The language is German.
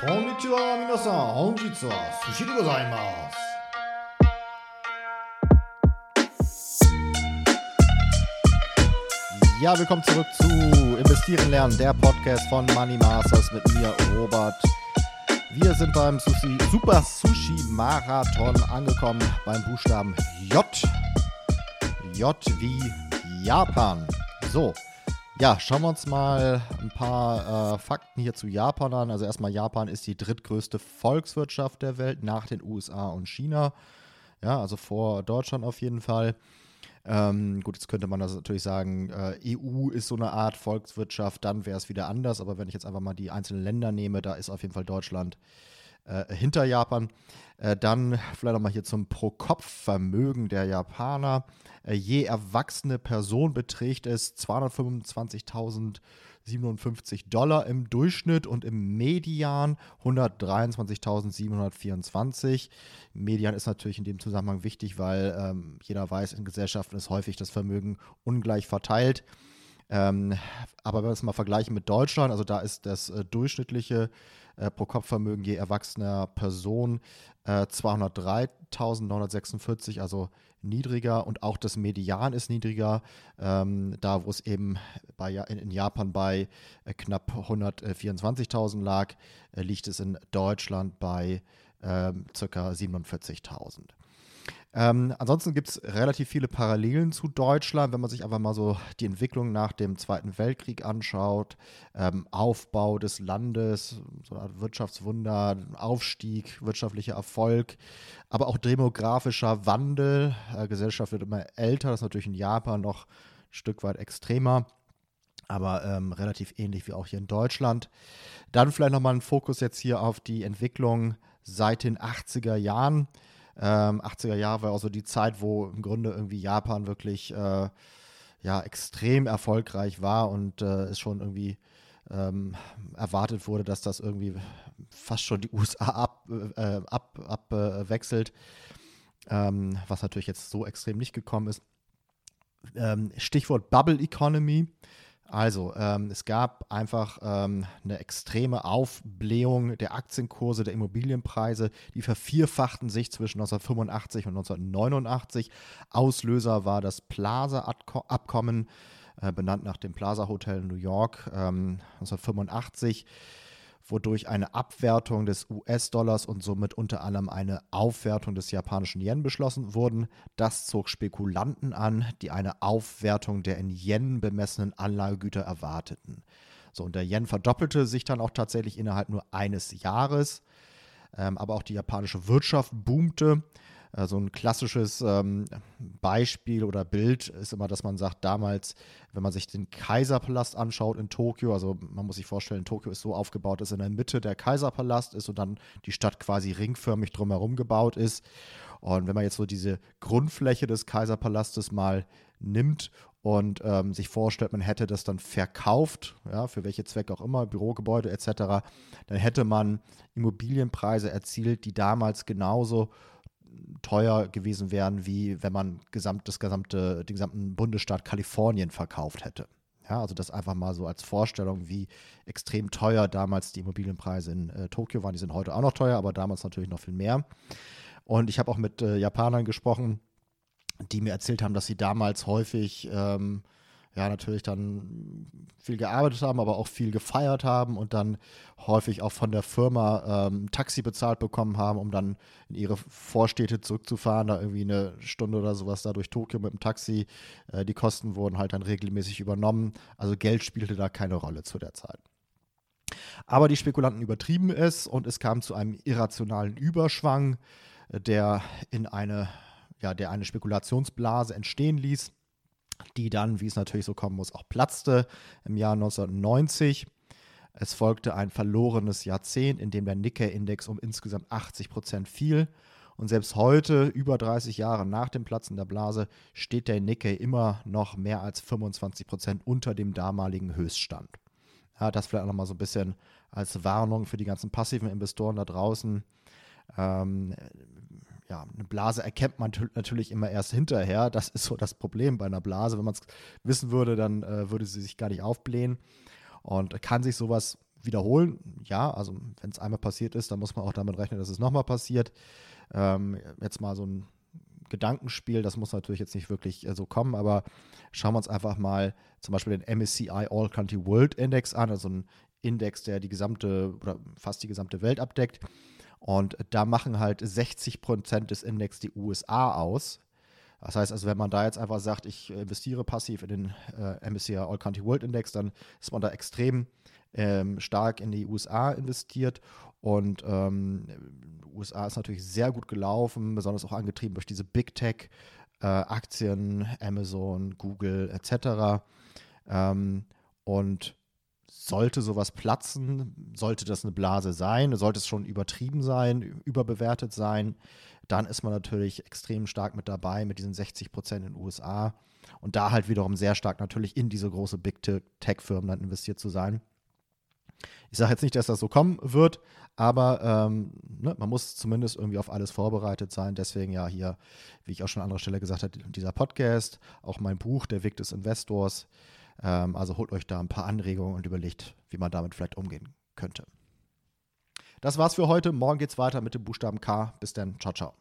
こんにちは皆さん本日は寿司でございます Ja, willkommen zurück zu Investieren lernen, der Podcast von Money Masters mit mir, Robert. Wir sind beim Sushi, Super Sushi Marathon angekommen beim Buchstaben J. J wie Japan. So, ja, schauen wir uns mal ein paar äh, Fakten hier zu Japan an. Also erstmal, Japan ist die drittgrößte Volkswirtschaft der Welt nach den USA und China. Ja, also vor Deutschland auf jeden Fall. Ähm, gut, jetzt könnte man das natürlich sagen, äh, EU ist so eine Art Volkswirtschaft, dann wäre es wieder anders. Aber wenn ich jetzt einfach mal die einzelnen Länder nehme, da ist auf jeden Fall Deutschland äh, hinter Japan. Äh, dann vielleicht nochmal hier zum Pro-Kopf-Vermögen der Japaner. Äh, je erwachsene Person beträgt es 225.057 Dollar im Durchschnitt und im Median 123.724. Median ist natürlich in dem Zusammenhang wichtig, weil ähm, jeder weiß, in Gesellschaften ist häufig das Vermögen ungleich verteilt. Ähm, aber wenn wir es mal vergleichen mit Deutschland, also da ist das äh, durchschnittliche äh, Pro-Kopf-Vermögen je erwachsener Person äh, 203.946, also niedriger und auch das Median ist niedriger, ähm, da wo es eben bei, in, in Japan bei äh, knapp 124.000 lag, äh, liegt es in Deutschland bei äh, ca. 47.000. Ähm, ansonsten gibt es relativ viele Parallelen zu Deutschland, wenn man sich einfach mal so die Entwicklung nach dem Zweiten Weltkrieg anschaut. Ähm, Aufbau des Landes, so eine Art Wirtschaftswunder, Aufstieg, wirtschaftlicher Erfolg, aber auch demografischer Wandel. Äh, Gesellschaft wird immer älter, das ist natürlich in Japan noch ein Stück weit extremer aber ähm, relativ ähnlich wie auch hier in Deutschland. Dann vielleicht nochmal ein Fokus jetzt hier auf die Entwicklung seit den 80er Jahren. Ähm, 80er Jahre war auch so die Zeit, wo im Grunde irgendwie Japan wirklich äh, ja, extrem erfolgreich war und äh, es schon irgendwie ähm, erwartet wurde, dass das irgendwie fast schon die USA abwechselt, ab, ab, äh, ähm, was natürlich jetzt so extrem nicht gekommen ist. Ähm, Stichwort Bubble Economy. Also, ähm, es gab einfach ähm, eine extreme Aufblähung der Aktienkurse, der Immobilienpreise. Die vervierfachten sich zwischen 1985 und 1989. Auslöser war das Plaza-Abkommen, äh, benannt nach dem Plaza Hotel in New York ähm, 1985 wodurch eine Abwertung des US-Dollars und somit unter anderem eine Aufwertung des japanischen Yen beschlossen wurden. Das zog Spekulanten an, die eine Aufwertung der in Yen bemessenen Anlagegüter erwarteten. So, und der Yen verdoppelte sich dann auch tatsächlich innerhalb nur eines Jahres. Ähm, aber auch die japanische Wirtschaft boomte. Äh, so ein klassisches ähm, Beispiel oder Bild ist immer, dass man sagt, damals, wenn man sich den Kaiserpalast anschaut in Tokio, also man muss sich vorstellen, Tokio ist so aufgebaut, dass in der Mitte der Kaiserpalast ist und dann die Stadt quasi ringförmig drumherum gebaut ist. Und wenn man jetzt so diese Grundfläche des Kaiserpalastes mal nimmt und ähm, sich vorstellt, man hätte das dann verkauft, ja, für welche Zwecke auch immer, Bürogebäude etc., dann hätte man Immobilienpreise erzielt, die damals genauso teuer gewesen wären, wie wenn man gesamt, das gesamte, den gesamten Bundesstaat Kalifornien verkauft hätte. Ja, also das einfach mal so als Vorstellung, wie extrem teuer damals die Immobilienpreise in äh, Tokio waren. Die sind heute auch noch teuer, aber damals natürlich noch viel mehr. Und ich habe auch mit äh, Japanern gesprochen, die mir erzählt haben, dass sie damals häufig ähm, ja natürlich dann viel gearbeitet haben, aber auch viel gefeiert haben und dann häufig auch von der Firma ähm, Taxi bezahlt bekommen haben, um dann in ihre Vorstädte zurückzufahren, da irgendwie eine Stunde oder sowas da durch Tokio mit dem Taxi. Äh, die Kosten wurden halt dann regelmäßig übernommen. Also Geld spielte da keine Rolle zu der Zeit. Aber die Spekulanten übertrieben es und es kam zu einem irrationalen Überschwang, äh, der in eine, ja, der eine Spekulationsblase entstehen ließ die dann, wie es natürlich so kommen muss, auch platzte im Jahr 1990. Es folgte ein verlorenes Jahrzehnt, in dem der Nikkei-Index um insgesamt 80 Prozent fiel. Und selbst heute, über 30 Jahre nach dem Platzen der Blase, steht der Nikkei immer noch mehr als 25 Prozent unter dem damaligen Höchststand. Ja, das vielleicht auch nochmal so ein bisschen als Warnung für die ganzen passiven Investoren da draußen. Ähm, ja, eine Blase erkennt man natürlich immer erst hinterher. Das ist so das Problem bei einer Blase. Wenn man es wissen würde, dann äh, würde sie sich gar nicht aufblähen und kann sich sowas wiederholen. Ja, also wenn es einmal passiert ist, dann muss man auch damit rechnen, dass es nochmal passiert. Ähm, jetzt mal so ein Gedankenspiel, das muss natürlich jetzt nicht wirklich äh, so kommen, aber schauen wir uns einfach mal zum Beispiel den MSCI All Country World Index an, also ein Index, der die gesamte oder fast die gesamte Welt abdeckt. Und da machen halt 60 Prozent des Index die USA aus. Das heißt also, wenn man da jetzt einfach sagt, ich investiere passiv in den äh, MSCI All Country World Index, dann ist man da extrem ähm, stark in die USA investiert. Und ähm, USA ist natürlich sehr gut gelaufen, besonders auch angetrieben durch diese Big Tech. Äh, Aktien, Amazon, Google etc. Ähm, und sollte sowas platzen, sollte das eine Blase sein, sollte es schon übertrieben sein, überbewertet sein, dann ist man natürlich extrem stark mit dabei mit diesen 60 Prozent in den USA und da halt wiederum sehr stark natürlich in diese große Big Tech-Firmen dann investiert zu sein. Ich sage jetzt nicht, dass das so kommen wird, aber ähm, ne, man muss zumindest irgendwie auf alles vorbereitet sein. Deswegen ja hier, wie ich auch schon an anderer Stelle gesagt habe, dieser Podcast, auch mein Buch, Der Weg des Investors. Ähm, also holt euch da ein paar Anregungen und überlegt, wie man damit vielleicht umgehen könnte. Das war's für heute. Morgen geht's weiter mit dem Buchstaben K. Bis dann. Ciao, ciao.